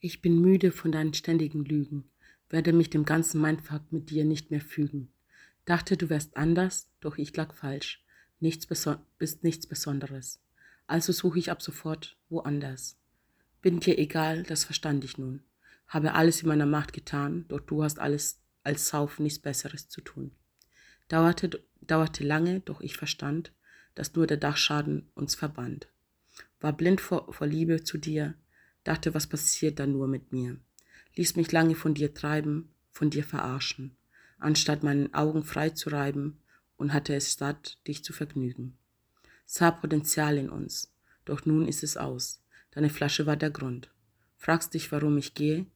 Ich bin müde von deinen ständigen Lügen, werde mich dem ganzen Mindfuck mit dir nicht mehr fügen. Dachte, du wärst anders, doch ich lag falsch. Nichts bist nichts Besonderes. Also suche ich ab sofort woanders. Bin dir egal, das verstand ich nun. Habe alles in meiner Macht getan, doch du hast alles als Sauf nichts Besseres zu tun. Dauerte, dauerte lange, doch ich verstand, dass nur der Dachschaden uns verband. War blind vor, vor Liebe zu dir, dachte, was passiert da nur mit mir. Ließ mich lange von dir treiben, von dir verarschen, anstatt meinen Augen frei zu reiben und hatte es satt, dich zu vergnügen. Sah Potenzial in uns, doch nun ist es aus. Deine Flasche war der Grund. Fragst dich, warum ich gehe,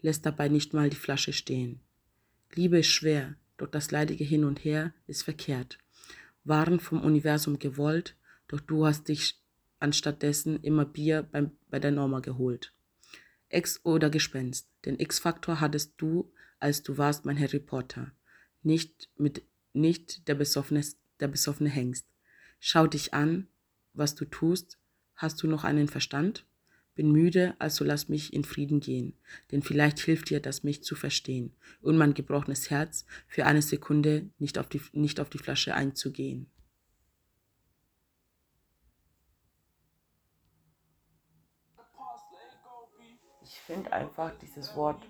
lässt dabei nicht mal die Flasche stehen. Liebe ist schwer, doch das leidige Hin und Her ist verkehrt. Waren vom Universum gewollt, doch du hast dich anstattdessen immer Bier beim, bei der Norma geholt. Ex oder Gespenst. Den X-Faktor hattest du, als du warst mein Harry Potter. Nicht, mit, nicht der, besoffene, der besoffene Hengst. Schau dich an, was du tust. Hast du noch einen Verstand? Bin müde, also lass mich in Frieden gehen, denn vielleicht hilft dir das, mich zu verstehen und mein gebrochenes Herz für eine Sekunde nicht auf die, nicht auf die Flasche einzugehen. ich finde einfach dieses Wort,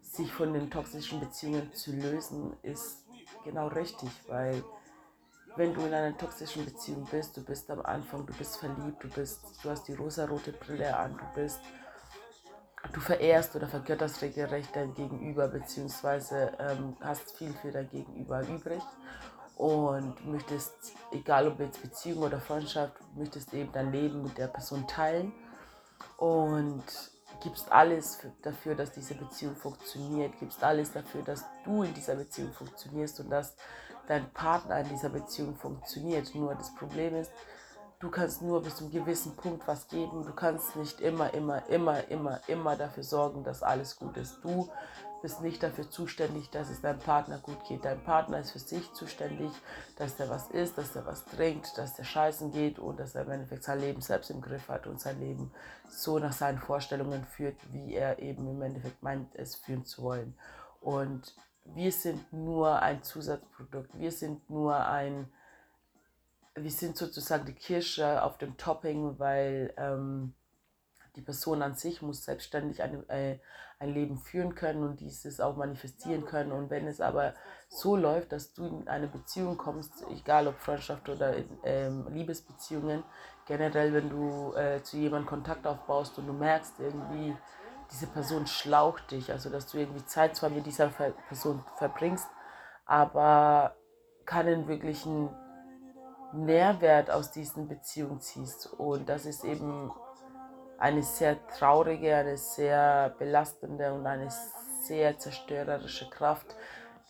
sich von den toxischen Beziehungen zu lösen, ist genau richtig, weil wenn du in einer toxischen Beziehung bist, du bist am Anfang, du bist verliebt, du bist, du hast die rosarote Brille an, du bist, du verehrst oder vergötterst regelrecht dein Gegenüber, beziehungsweise ähm, hast viel für dein Gegenüber übrig und möchtest, egal ob jetzt Beziehung oder Freundschaft, möchtest eben dein Leben mit der Person teilen und gibst alles dafür, dass diese Beziehung funktioniert, gibst alles dafür, dass du in dieser Beziehung funktionierst und dass dein Partner in dieser Beziehung funktioniert. Nur das Problem ist, du kannst nur bis zu einem gewissen Punkt was geben. Du kannst nicht immer, immer, immer, immer, immer dafür sorgen, dass alles gut ist. Du bist nicht dafür zuständig, dass es deinem Partner gut geht. Dein Partner ist für sich zuständig, dass der was isst, dass der was trinkt, dass der scheißen geht und dass er im Endeffekt sein Leben selbst im Griff hat und sein Leben so nach seinen Vorstellungen führt, wie er eben im Endeffekt meint, es führen zu wollen. Und wir sind nur ein Zusatzprodukt. Wir sind nur ein, wir sind sozusagen die Kirsche auf dem Topping, weil ähm, die Person an sich muss selbstständig eine, äh, ein Leben führen können und dieses auch manifestieren können. Und wenn es aber so läuft, dass du in eine Beziehung kommst, egal ob Freundschaft oder ähm, Liebesbeziehungen, generell, wenn du äh, zu jemandem Kontakt aufbaust und du merkst irgendwie, diese Person schlaucht dich, also dass du irgendwie Zeit zwar mit dieser Person verbringst, aber keinen wirklichen Nährwert aus diesen Beziehungen ziehst. Und das ist eben eine sehr traurige, eine sehr belastende und eine sehr zerstörerische Kraft,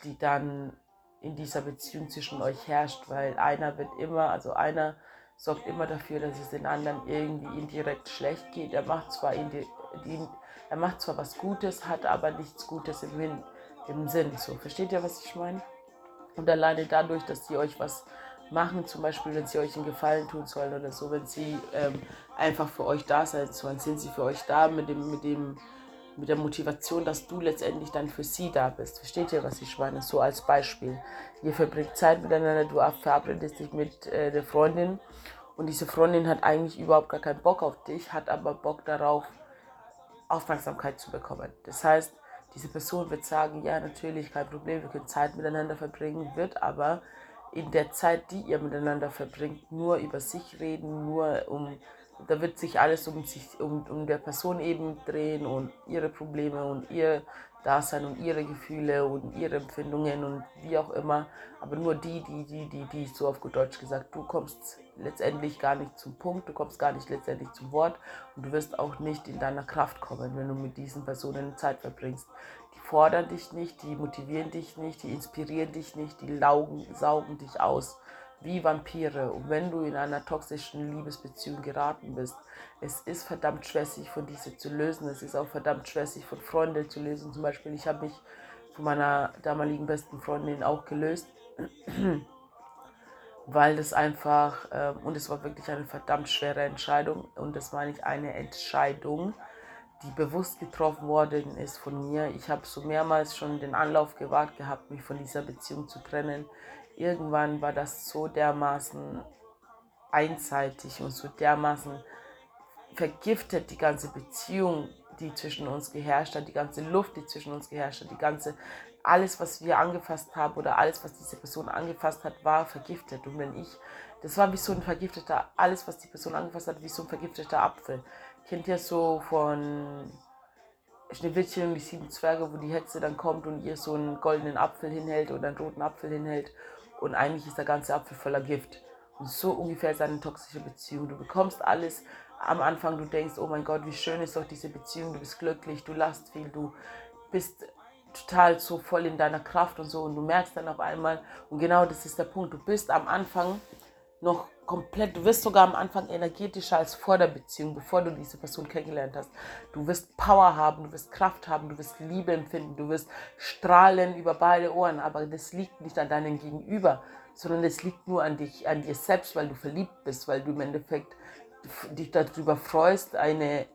die dann in dieser Beziehung zwischen euch herrscht, weil einer wird immer, also einer sorgt immer dafür, dass es den anderen irgendwie indirekt schlecht geht. Er macht zwar, indi er macht zwar was Gutes, hat aber nichts Gutes im, im Sinn. So, versteht ihr, was ich meine? Und alleine dadurch, dass sie euch was machen, zum Beispiel, wenn sie euch einen Gefallen tun sollen oder so, wenn sie ähm, einfach für euch da sein sollen, sind sie für euch da mit dem, mit dem, mit der Motivation, dass du letztendlich dann für sie da bist. Versteht ihr, was ich meine? So als Beispiel. Ihr verbringt Zeit miteinander, du verabredest dich mit äh, der Freundin und diese Freundin hat eigentlich überhaupt gar keinen Bock auf dich, hat aber Bock darauf, Aufmerksamkeit zu bekommen. Das heißt, diese Person wird sagen, ja, natürlich, kein Problem, wir können Zeit miteinander verbringen, wird aber in der Zeit, die ihr miteinander verbringt, nur über sich reden, nur um, da wird sich alles um sich, um, um der Person eben drehen und ihre Probleme und ihr Dasein und ihre Gefühle und ihre Empfindungen und wie auch immer. Aber nur die, die, die, die, die, so auf gut Deutsch gesagt, du kommst letztendlich gar nicht zum Punkt, du kommst gar nicht letztendlich zum Wort und du wirst auch nicht in deiner Kraft kommen, wenn du mit diesen Personen Zeit verbringst fordern dich nicht, die motivieren dich nicht, die inspirieren dich nicht, die laugen, saugen dich aus wie Vampire. Und wenn du in einer toxischen Liebesbeziehung geraten bist, es ist verdammt schwer, sich von dieser zu lösen. Es ist auch verdammt schwer, sich von Freunden zu lösen. Zum Beispiel, ich habe mich von meiner damaligen besten Freundin auch gelöst, weil das einfach, äh, und es war wirklich eine verdammt schwere Entscheidung, und das war nicht eine Entscheidung, die bewusst getroffen worden ist von mir. Ich habe so mehrmals schon den Anlauf gewagt gehabt, mich von dieser Beziehung zu trennen. Irgendwann war das so dermaßen einseitig und so dermaßen vergiftet, die ganze Beziehung, die zwischen uns geherrscht hat, die ganze Luft, die zwischen uns geherrscht hat, die ganze, alles, was wir angefasst haben oder alles, was diese Person angefasst hat, war vergiftet. Und wenn ich, das war wie so ein vergifteter, alles, was die Person angefasst hat, wie so ein vergifteter Apfel. Kennt ihr so von Schneewittchen und die sieben Zwerge, wo die Hexe dann kommt und ihr so einen goldenen Apfel hinhält oder einen roten Apfel hinhält und eigentlich ist der ganze Apfel voller Gift. Und so ungefähr ist eine toxische Beziehung. Du bekommst alles am Anfang, du denkst, oh mein Gott, wie schön ist doch diese Beziehung, du bist glücklich, du lachst viel, du bist total so voll in deiner Kraft und so und du merkst dann auf einmal, und genau das ist der Punkt, du bist am Anfang noch komplett, du wirst sogar am Anfang energetischer als vor der Beziehung, bevor du diese Person kennengelernt hast. Du wirst Power haben, du wirst Kraft haben, du wirst Liebe empfinden, du wirst strahlen über beide Ohren, aber das liegt nicht an deinem Gegenüber, sondern es liegt nur an dich, an dir selbst, weil du verliebt bist, weil du im Endeffekt dich darüber freust, eine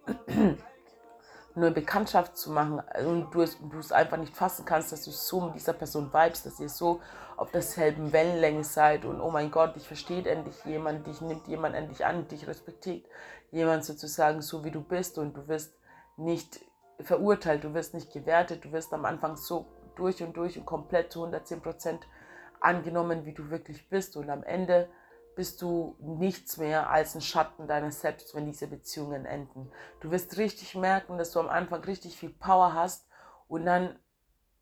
neue Bekanntschaft zu machen und du es, du es einfach nicht fassen kannst, dass du so mit dieser Person vibest, dass ihr so auf derselben Wellenlänge seid und oh mein Gott, dich versteht endlich jemand, dich nimmt jemand endlich an, dich respektiert. Jemand sozusagen so wie du bist und du wirst nicht verurteilt, du wirst nicht gewertet, du wirst am Anfang so durch und durch und komplett zu 110 Prozent angenommen, wie du wirklich bist. Und am Ende bist du nichts mehr als ein Schatten deiner selbst, wenn diese Beziehungen enden. Du wirst richtig merken, dass du am Anfang richtig viel Power hast und dann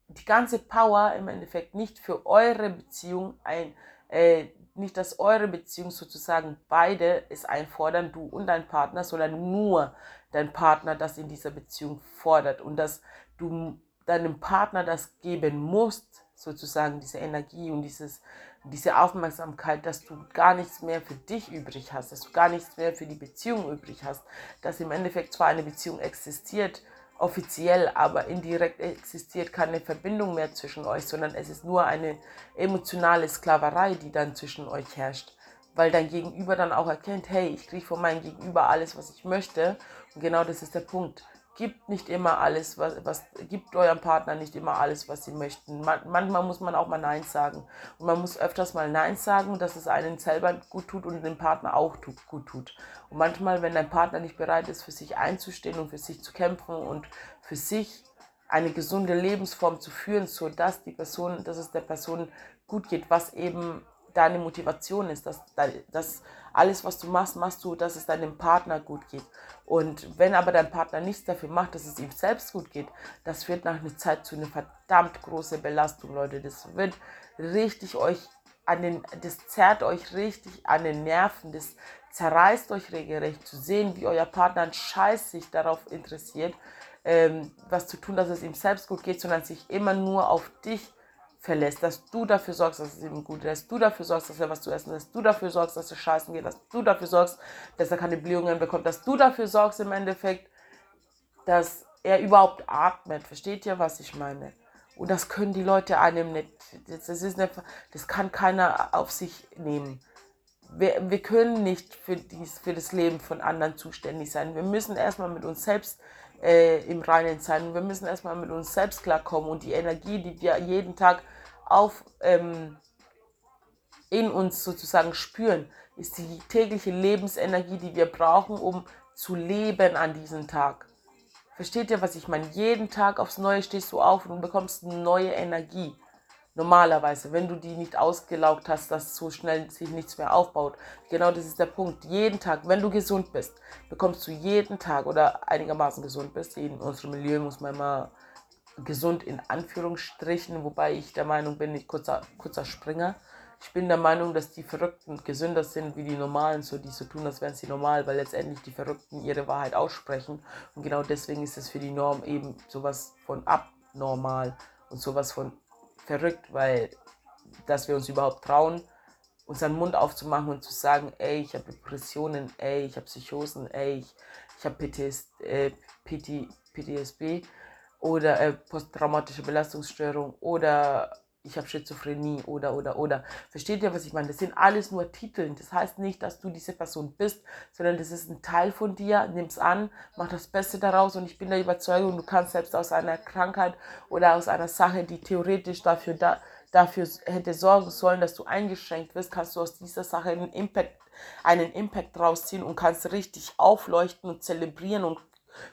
die ganze Power im Endeffekt nicht für eure Beziehung ein, äh, nicht dass eure Beziehung sozusagen beide es einfordern, du und dein Partner, sondern nur dein Partner das in dieser Beziehung fordert und dass du deinem Partner das geben musst, sozusagen diese Energie und dieses diese Aufmerksamkeit, dass du gar nichts mehr für dich übrig hast, dass du gar nichts mehr für die Beziehung übrig hast, dass im Endeffekt zwar eine Beziehung existiert, offiziell, aber indirekt existiert keine Verbindung mehr zwischen euch, sondern es ist nur eine emotionale Sklaverei, die dann zwischen euch herrscht. Weil dein Gegenüber dann auch erkennt, hey, ich kriege von meinem Gegenüber alles, was ich möchte. Und genau das ist der Punkt gibt nicht immer alles, was, was gibt eurem Partner nicht immer alles, was sie möchten. Man, manchmal muss man auch mal Nein sagen. Und man muss öfters mal Nein sagen, dass es einen selber gut tut und dem Partner auch tut, gut tut. Und manchmal, wenn dein Partner nicht bereit ist, für sich einzustehen und für sich zu kämpfen und für sich eine gesunde Lebensform zu führen, so dass die Person, dass es der Person gut geht, was eben deine Motivation ist, dass, dass alles, was du machst, machst du, dass es deinem Partner gut geht. Und wenn aber dein Partner nichts dafür macht, dass es ihm selbst gut geht, das wird nach einer Zeit zu einer verdammt großen Belastung, Leute. Das wird richtig euch an den, das zerrt euch richtig an den Nerven, das zerreißt euch regelrecht zu sehen, wie euer Partner ein Scheiß sich darauf interessiert, ähm, was zu tun, dass es ihm selbst gut geht, sondern sich immer nur auf dich verlässt, dass du dafür sorgst, dass es ihm gut ist, dass du dafür sorgst, dass er was zu essen dass du dafür sorgst, dass er scheißen geht, dass du dafür sorgst, dass er keine Blähungen bekommt, dass du dafür sorgst im Endeffekt, dass er überhaupt atmet. Versteht ihr, was ich meine? Und das können die Leute einem nicht, das, ist nicht, das kann keiner auf sich nehmen. Wir, wir können nicht für, dies, für das Leben von anderen zuständig sein. Wir müssen erstmal mit uns selbst äh, im Reinen sein. Wir müssen erstmal mit uns selbst klarkommen und die Energie, die wir jeden Tag auf, ähm, in uns sozusagen spüren, ist die tägliche Lebensenergie, die wir brauchen, um zu leben an diesem Tag. Versteht ihr, was ich meine? Jeden Tag aufs Neue stehst du auf und bekommst neue Energie. Normalerweise, wenn du die nicht ausgelaugt hast, dass so schnell sich nichts mehr aufbaut. Genau das ist der Punkt. Jeden Tag, wenn du gesund bist, bekommst du jeden Tag oder einigermaßen gesund bist. In unserem Milieu muss man immer gesund in Anführungsstrichen, wobei ich der Meinung bin, ich kurzer, kurzer Springer. Ich bin der Meinung, dass die Verrückten gesünder sind wie die Normalen, so die so tun, als wären sie normal, weil letztendlich die Verrückten ihre Wahrheit aussprechen. Und genau deswegen ist es für die Norm eben sowas von abnormal und sowas von verrückt, weil dass wir uns überhaupt trauen, unseren Mund aufzumachen und zu sagen, ey, ich habe Depressionen, ey, ich habe Psychosen, ey, ich, ich habe PTS, äh, PT, PTSB oder äh, posttraumatische Belastungsstörung oder ich habe Schizophrenie oder oder oder. Versteht ihr, was ich meine? Das sind alles nur Titel. Das heißt nicht, dass du diese Person bist, sondern das ist ein Teil von dir. Nimm's an, mach das Beste daraus und ich bin der Überzeugung, du kannst selbst aus einer Krankheit oder aus einer Sache, die theoretisch dafür da, dafür hätte sorgen sollen, dass du eingeschränkt wirst, kannst du aus dieser Sache einen Impact, einen Impact rausziehen und kannst richtig aufleuchten und zelebrieren und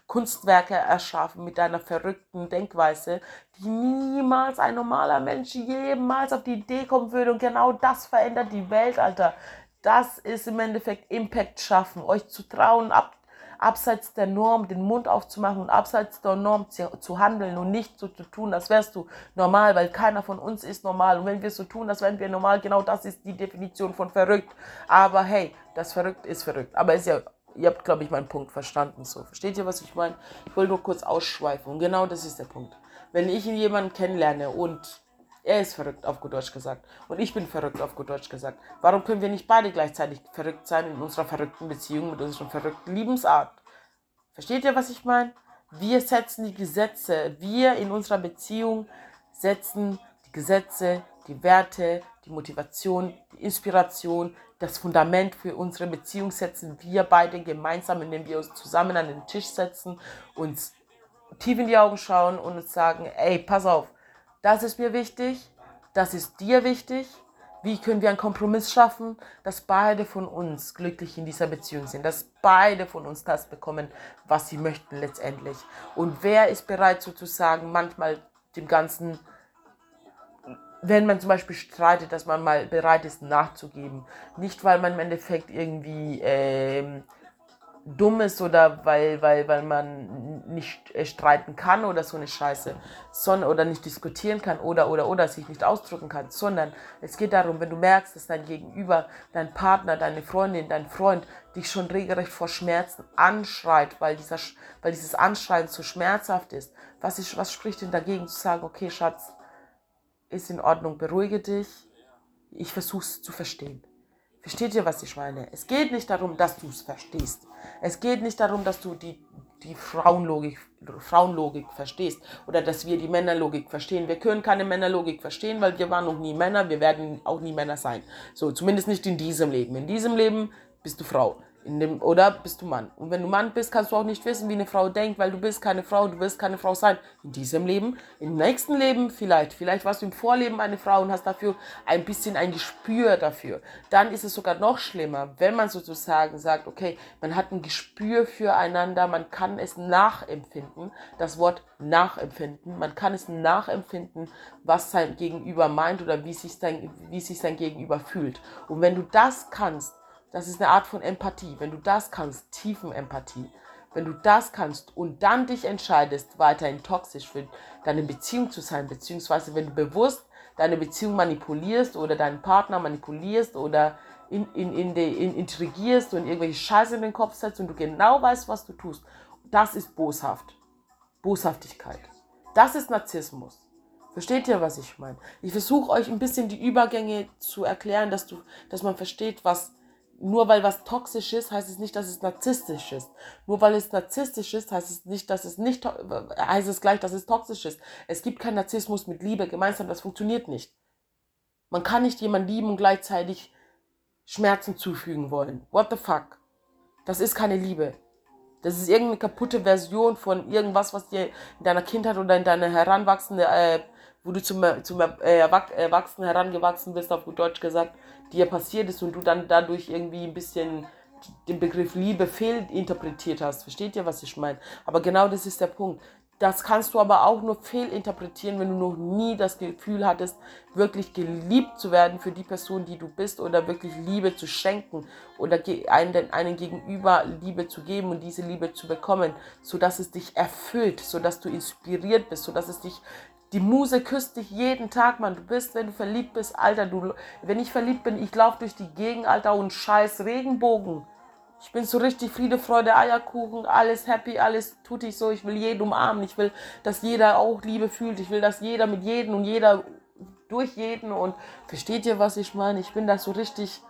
Kunstwerke erschaffen mit deiner verrückten Denkweise, die niemals ein normaler Mensch jemals auf die Idee kommen würde. Und genau das verändert die Welt, Alter. Das ist im Endeffekt Impact schaffen, euch zu trauen, ab, abseits der Norm den Mund aufzumachen und abseits der Norm zu, zu handeln und nicht so zu tun, als wärst du normal, weil keiner von uns ist normal. Und wenn wir so tun, als wären wir normal, genau das ist die Definition von verrückt. Aber hey, das verrückt ist verrückt. Aber ist ja ihr habt, glaube ich, meinen Punkt verstanden. So, versteht ihr, was ich meine? Ich wollte nur kurz ausschweifen. Und genau das ist der Punkt. Wenn ich jemanden kennenlerne und er ist verrückt, auf gut Deutsch gesagt, und ich bin verrückt, auf gut Deutsch gesagt, warum können wir nicht beide gleichzeitig verrückt sein in unserer verrückten Beziehung, mit unserer verrückten Liebensart? Versteht ihr, was ich meine? Wir setzen die Gesetze. Wir in unserer Beziehung setzen die Gesetze, die Werte, die Motivation, die Inspiration, das Fundament für unsere Beziehung setzen wir beide gemeinsam, indem wir uns zusammen an den Tisch setzen, uns tief in die Augen schauen und uns sagen, ey, pass auf, das ist mir wichtig, das ist dir wichtig. Wie können wir einen Kompromiss schaffen, dass beide von uns glücklich in dieser Beziehung sind, dass beide von uns das bekommen, was sie möchten letztendlich. Und wer ist bereit sozusagen manchmal dem Ganzen wenn man zum Beispiel streitet, dass man mal bereit ist nachzugeben. Nicht, weil man im Endeffekt irgendwie ähm, dumm ist oder weil, weil, weil man nicht äh, streiten kann oder so eine Scheiße, sondern, oder nicht diskutieren kann oder, oder, oder sich nicht ausdrücken kann, sondern es geht darum, wenn du merkst, dass dein Gegenüber, dein Partner, deine Freundin, dein Freund dich schon regelrecht vor Schmerzen anschreit, weil, dieser, weil dieses Anschreien so schmerzhaft ist, was, ist, was spricht denn dagegen zu sagen, okay, Schatz, ist in Ordnung, beruhige dich. Ich versuche es zu verstehen. Versteht ihr, was ich meine? Es geht nicht darum, dass du es verstehst. Es geht nicht darum, dass du die, die Frauenlogik, Frauenlogik verstehst oder dass wir die Männerlogik verstehen. Wir können keine Männerlogik verstehen, weil wir waren noch nie Männer, wir werden auch nie Männer sein. So, zumindest nicht in diesem Leben. In diesem Leben bist du Frau. In dem, oder bist du Mann? Und wenn du Mann bist, kannst du auch nicht wissen, wie eine Frau denkt, weil du bist keine Frau, du wirst keine Frau sein. In diesem Leben, im nächsten Leben vielleicht. Vielleicht warst du im Vorleben eine Frau und hast dafür ein bisschen ein Gespür dafür. Dann ist es sogar noch schlimmer, wenn man sozusagen sagt, okay, man hat ein Gespür füreinander, man kann es nachempfinden. Das Wort nachempfinden. Man kann es nachempfinden, was sein Gegenüber meint oder wie sich sein, wie sich sein Gegenüber fühlt. Und wenn du das kannst, das ist eine Art von Empathie. Wenn du das kannst, tiefen Empathie, wenn du das kannst und dann dich entscheidest, weiterhin toxisch für deine Beziehung zu sein, beziehungsweise wenn du bewusst deine Beziehung manipulierst oder deinen Partner manipulierst oder in, in, in, de, in, intrigierst und irgendwelche Scheiße in den Kopf setzt und du genau weißt, was du tust, das ist boshaft. Boshaftigkeit. Das ist Narzissmus. Versteht ihr, was ich meine? Ich versuche euch ein bisschen die Übergänge zu erklären, dass, du, dass man versteht, was nur weil was toxisch ist, heißt es nicht, dass es narzisstisch ist. Nur weil es narzisstisch ist, heißt es nicht, dass es nicht, heißt es gleich, dass es toxisch ist. Es gibt keinen Narzissmus mit Liebe gemeinsam, das funktioniert nicht. Man kann nicht jemanden lieben und gleichzeitig Schmerzen zufügen wollen. What the fuck? Das ist keine Liebe. Das ist irgendeine kaputte Version von irgendwas, was dir in deiner Kindheit oder in deiner heranwachsende, äh, wo du zum, zum äh, Erwachsenen herangewachsen bist, auf gut Deutsch gesagt, dir passiert ist und du dann dadurch irgendwie ein bisschen den Begriff Liebe fehlinterpretiert hast. Versteht ihr, was ich meine? Aber genau das ist der Punkt. Das kannst du aber auch nur fehlinterpretieren, wenn du noch nie das Gefühl hattest, wirklich geliebt zu werden für die Person, die du bist oder wirklich Liebe zu schenken oder einen, einen gegenüber Liebe zu geben und diese Liebe zu bekommen, sodass es dich erfüllt, sodass du inspiriert bist, sodass es dich die Muse küsst dich jeden Tag, Mann. Du bist, wenn du verliebt bist, Alter, du, wenn ich verliebt bin, ich laufe durch die Gegend, Alter, und scheiß Regenbogen. Ich bin so richtig Friede, Freude, Eierkuchen, alles happy, alles tut ich so. Ich will jeden umarmen. Ich will, dass jeder auch Liebe fühlt. Ich will, dass jeder mit jedem und jeder durch jeden und versteht ihr, was ich meine? Ich bin da so richtig,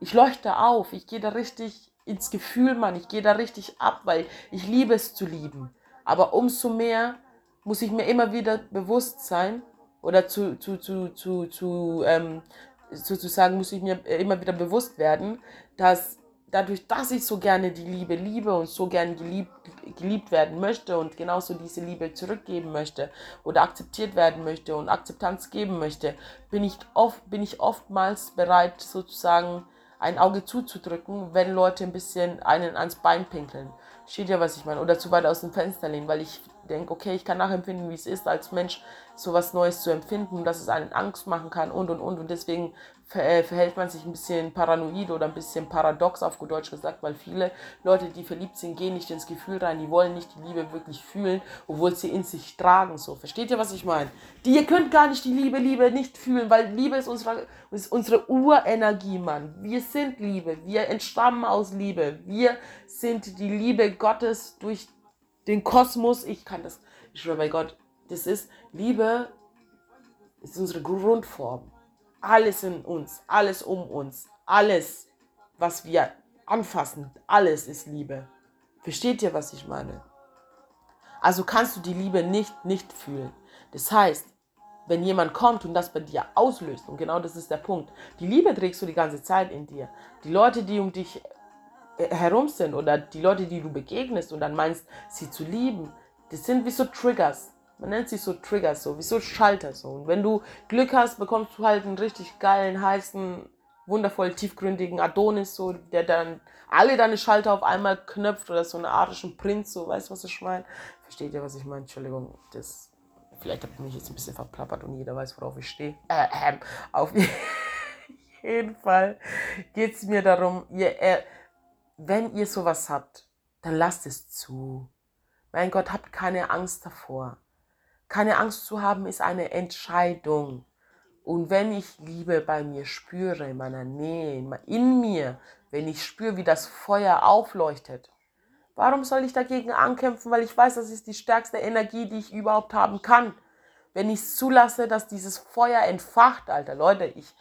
ich leuchte auf. Ich gehe da richtig ins Gefühl, Mann. Ich gehe da richtig ab, weil ich liebe es zu lieben. Aber umso mehr muss ich mir immer wieder bewusst sein oder zu, zu, zu, zu, zu ähm, sozusagen muss ich mir immer wieder bewusst werden, dass dadurch, dass ich so gerne die Liebe liebe und so gerne geliebt, geliebt werden möchte und genauso diese Liebe zurückgeben möchte oder akzeptiert werden möchte und Akzeptanz geben möchte, bin ich, oft, bin ich oftmals bereit, sozusagen ein Auge zuzudrücken, wenn Leute ein bisschen einen ans Bein pinkeln. Steht ja, was ich meine. Oder zu weit aus dem Fenster lehnen, weil ich denke, okay, ich kann nachempfinden, wie es ist, als Mensch so was Neues zu empfinden, dass es einen Angst machen kann und und und. Und deswegen äh, verhält man sich ein bisschen paranoid oder ein bisschen paradox auf gut Deutsch gesagt, weil viele Leute, die verliebt sind, gehen nicht ins Gefühl rein, die wollen nicht die Liebe wirklich fühlen, obwohl sie in sich tragen. So, versteht ihr, was ich meine? Die, ihr könnt gar nicht die Liebe, Liebe nicht fühlen, weil Liebe ist unsere, ist unsere Urenergie, Mann. Wir sind Liebe, wir entstammen aus Liebe, wir sind die Liebe Gottes durch den Kosmos. Ich kann das, ich schwöre bei Gott, das ist Liebe, ist unsere Grundform alles in uns, alles um uns, alles, was wir anfassen, alles ist Liebe. Versteht ihr, was ich meine? Also kannst du die Liebe nicht nicht fühlen. Das heißt, wenn jemand kommt und das bei dir auslöst, und genau das ist der Punkt, die Liebe trägst du die ganze Zeit in dir. Die Leute, die um dich herum sind oder die Leute, die du begegnest und dann meinst, sie zu lieben, das sind wie so Triggers. Man nennt sie so Triggers, so wie so Schalter. So. Und wenn du Glück hast, bekommst du halt einen richtig geilen, heißen, wundervoll tiefgründigen Adonis, so, der dann alle deine Schalter auf einmal knöpft oder so einen arischen Prinz, so, weißt du, was ich meine? Versteht ihr, was ich meine? Entschuldigung, das. Vielleicht habe ich mich jetzt ein bisschen verplappert und jeder weiß, worauf ich stehe. Äh, äh, auf jeden Fall geht es mir darum, ihr, äh, wenn ihr sowas habt, dann lasst es zu. Mein Gott, habt keine Angst davor. Keine Angst zu haben ist eine Entscheidung. Und wenn ich Liebe bei mir spüre, in meiner Nähe, in mir, wenn ich spüre, wie das Feuer aufleuchtet, warum soll ich dagegen ankämpfen? Weil ich weiß, das ist die stärkste Energie, die ich überhaupt haben kann. Wenn ich es zulasse, dass dieses Feuer entfacht, Alter, Leute, ich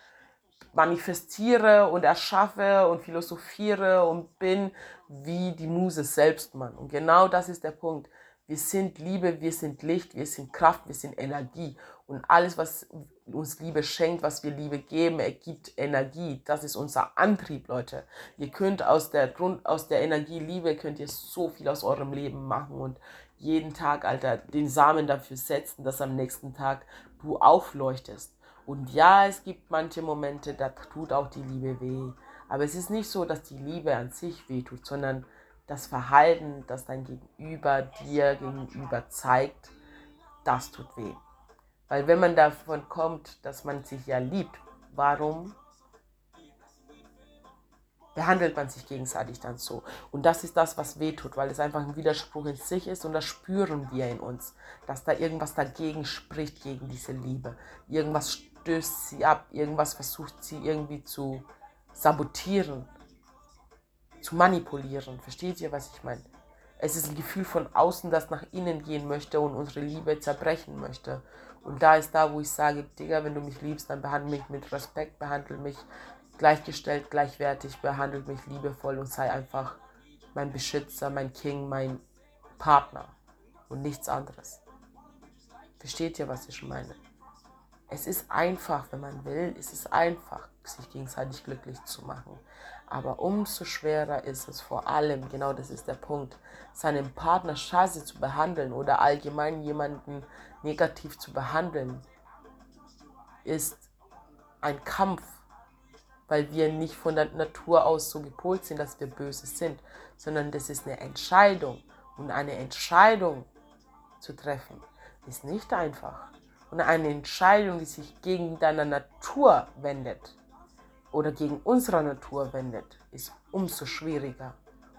manifestiere und erschaffe und philosophiere und bin wie die Muse selbst, Mann. Und genau das ist der Punkt. Wir sind Liebe, wir sind Licht, wir sind Kraft, wir sind Energie. Und alles, was uns Liebe schenkt, was wir Liebe geben, ergibt Energie. Das ist unser Antrieb, Leute. Ihr könnt aus der Grund, aus der Energie Liebe könnt ihr so viel aus eurem Leben machen und jeden Tag, Alter, den Samen dafür setzen, dass am nächsten Tag du aufleuchtest. Und ja, es gibt manche Momente, da tut auch die Liebe weh. Aber es ist nicht so, dass die Liebe an sich weh tut, sondern das Verhalten, das dein Gegenüber dir gegenüber zeigt, das tut weh. Weil wenn man davon kommt, dass man sich ja liebt, warum behandelt man sich gegenseitig dann so? Und das ist das, was weh tut, weil es einfach ein Widerspruch in sich ist und das spüren wir in uns, dass da irgendwas dagegen spricht, gegen diese Liebe. Irgendwas stößt sie ab, irgendwas versucht sie irgendwie zu sabotieren zu manipulieren. Versteht ihr, was ich meine? Es ist ein Gefühl von außen, das nach innen gehen möchte und unsere Liebe zerbrechen möchte. Und da ist da, wo ich sage, Digga, wenn du mich liebst, dann behandle mich mit Respekt, behandle mich gleichgestellt, gleichwertig, behandle mich liebevoll und sei einfach mein Beschützer, mein King, mein Partner und nichts anderes. Versteht ihr, was ich meine? Es ist einfach, wenn man will, es ist einfach, sich gegenseitig glücklich zu machen. Aber umso schwerer ist es vor allem, genau das ist der Punkt, seinen Partner scheiße zu behandeln oder allgemein jemanden negativ zu behandeln, ist ein Kampf, weil wir nicht von der Natur aus so gepolt sind, dass wir böse sind, sondern das ist eine Entscheidung. Und eine Entscheidung zu treffen, ist nicht einfach. Und eine Entscheidung, die sich gegen deine Natur wendet oder gegen unsere Natur wendet, ist umso schwieriger.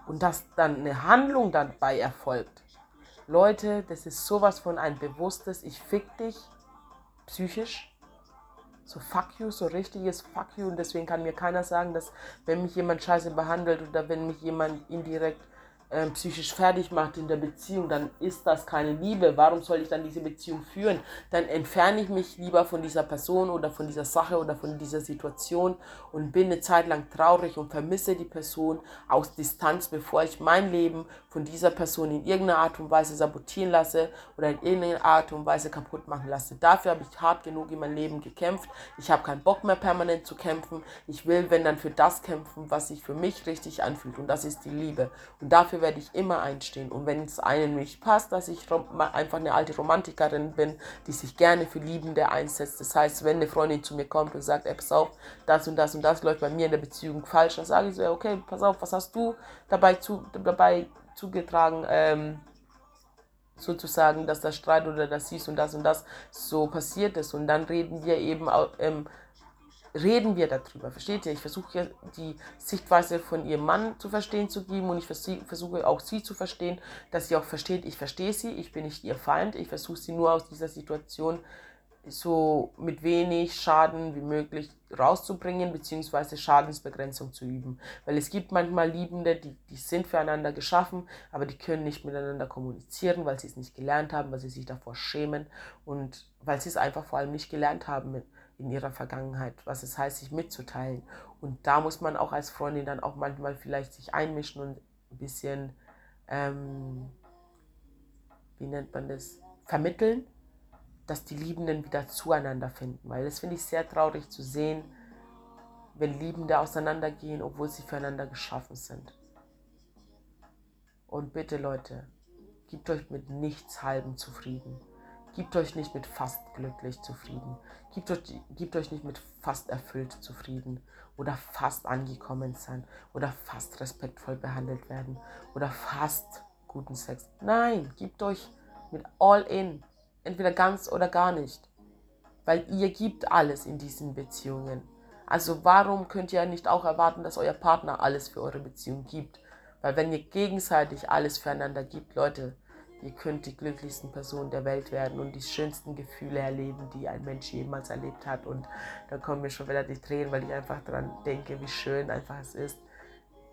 Und dass dann eine Handlung dabei erfolgt. Leute, das ist sowas von ein bewusstes, ich fick dich, psychisch. So fuck you, so richtiges fuck you. Und deswegen kann mir keiner sagen, dass wenn mich jemand scheiße behandelt oder wenn mich jemand indirekt äh, psychisch fertig macht in der Beziehung, dann ist das keine Liebe. Warum soll ich dann diese Beziehung führen? Dann entferne ich mich lieber von dieser Person oder von dieser Sache oder von dieser Situation und bin eine Zeit lang traurig und vermisse die Person aus Distanz, bevor ich mein Leben von dieser Person in irgendeiner Art und Weise sabotieren lasse oder in irgendeiner Art und Weise kaputt machen lasse. Dafür habe ich hart genug in meinem Leben gekämpft. Ich habe keinen Bock mehr permanent zu kämpfen. Ich will, wenn dann für das kämpfen, was sich für mich richtig anfühlt und das ist die Liebe. Und dafür werde ich immer einstehen. Und wenn es einem nicht passt, dass ich einfach eine alte Romantikerin bin, die sich gerne für Liebende einsetzt. Das heißt, wenn eine Freundin zu mir kommt und sagt, ey, pass auf, das und das und das läuft bei mir in der Beziehung falsch, dann sage ich so, okay, pass auf, was hast du dabei, zu, dabei zugetragen, ähm, sozusagen, dass das Streit oder das dies und das und das so passiert ist. Und dann reden wir eben ähm, reden wir darüber. Versteht ihr? Ich versuche ja die Sichtweise von ihrem Mann zu verstehen zu geben und ich versuche auch sie zu verstehen, dass sie auch versteht, ich verstehe sie, ich bin nicht ihr Feind, ich versuche sie nur aus dieser Situation so mit wenig Schaden wie möglich rauszubringen, beziehungsweise Schadensbegrenzung zu üben. Weil es gibt manchmal Liebende, die, die sind füreinander geschaffen, aber die können nicht miteinander kommunizieren, weil sie es nicht gelernt haben, weil sie sich davor schämen und weil sie es einfach vor allem nicht gelernt haben, in ihrer Vergangenheit, was es heißt, sich mitzuteilen. Und da muss man auch als Freundin dann auch manchmal vielleicht sich einmischen und ein bisschen, ähm, wie nennt man das, vermitteln, dass die Liebenden wieder zueinander finden. Weil das finde ich sehr traurig zu sehen, wenn Liebende auseinandergehen, obwohl sie füreinander geschaffen sind. Und bitte Leute, gebt euch mit nichts halben zufrieden. Gebt euch nicht mit fast glücklich zufrieden. Gebt euch, gebt euch nicht mit fast erfüllt zufrieden oder fast angekommen sein oder fast respektvoll behandelt werden oder fast guten Sex. Nein, gebt euch mit all in. Entweder ganz oder gar nicht. Weil ihr gibt alles in diesen Beziehungen. Also warum könnt ihr nicht auch erwarten, dass euer Partner alles für eure Beziehung gibt? Weil wenn ihr gegenseitig alles füreinander gibt, Leute, Ihr könnt die glücklichsten Personen der Welt werden und die schönsten Gefühle erleben, die ein Mensch jemals erlebt hat. Und da kommen mir schon wieder die Tränen, weil ich einfach daran denke, wie schön einfach es ist,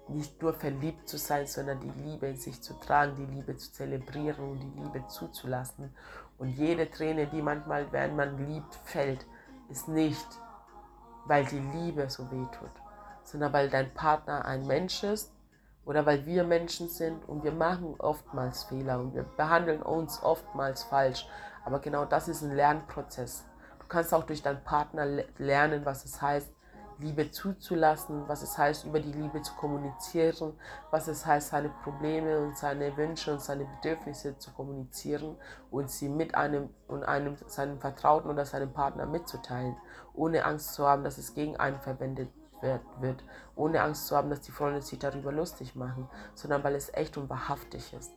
nicht nur verliebt zu sein, sondern die Liebe in sich zu tragen, die Liebe zu zelebrieren und die Liebe zuzulassen. Und jede Träne, die manchmal, während man liebt, fällt, ist nicht, weil die Liebe so weh tut, sondern weil dein Partner ein Mensch ist, oder weil wir Menschen sind und wir machen oftmals Fehler und wir behandeln uns oftmals falsch. Aber genau das ist ein Lernprozess. Du kannst auch durch deinen Partner lernen, was es heißt, Liebe zuzulassen, was es heißt, über die Liebe zu kommunizieren, was es heißt, seine Probleme und seine Wünsche und seine Bedürfnisse zu kommunizieren und sie mit einem und einem seinem Vertrauten oder seinem Partner mitzuteilen, ohne Angst zu haben, dass es gegen einen verwendet wird, ohne Angst zu haben, dass die Freunde sich darüber lustig machen, sondern weil es echt und wahrhaftig ist.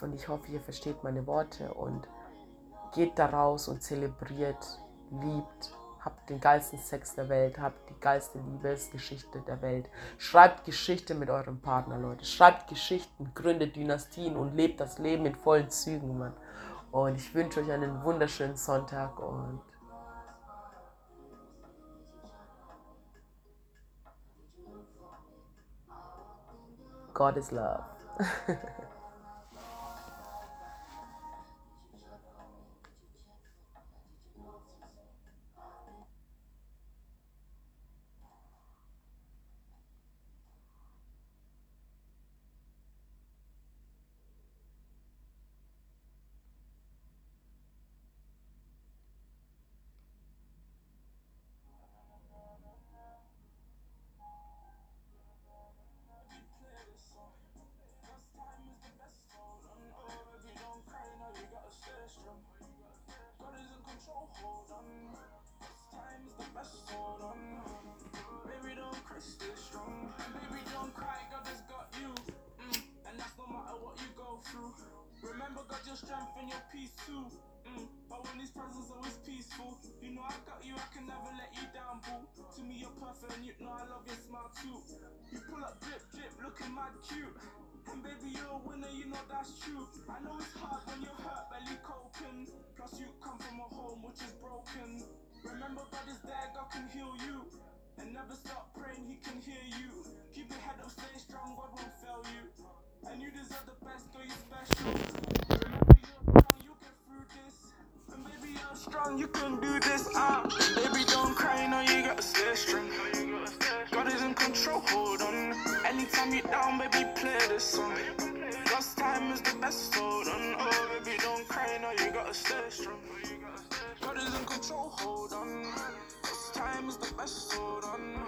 Und ich hoffe, ihr versteht meine Worte und geht da raus und zelebriert, liebt, habt den geilsten Sex der Welt, habt die geilste Liebesgeschichte der Welt. Schreibt Geschichte mit eurem Partner, Leute. Schreibt Geschichten, gründet Dynastien und lebt das Leben in vollen Zügen, Mann. Und ich wünsche euch einen wunderschönen Sonntag und God is love. You're and you know I love your smile too. You pull up drip drip, looking mad cute. And baby you're a winner, you know that's true. I know it's hard when you're hurt, belly coping. Plus you come from a home which is broken. Remember God is there, God can heal you. And never stop praying, he can hear you. Keep your head up, stay strong, God won't fail you. And you deserve the best, girl, you special. Remember you're strong, you can do this. Ah, baby, don't cry, no, you gotta stay strong. God is in control, hold on. Anytime you're down, baby, play this song. God's time is the best, hold on. Oh, baby, don't cry, no, you gotta stay strong. God is in control, hold on. God's time is the best, hold on.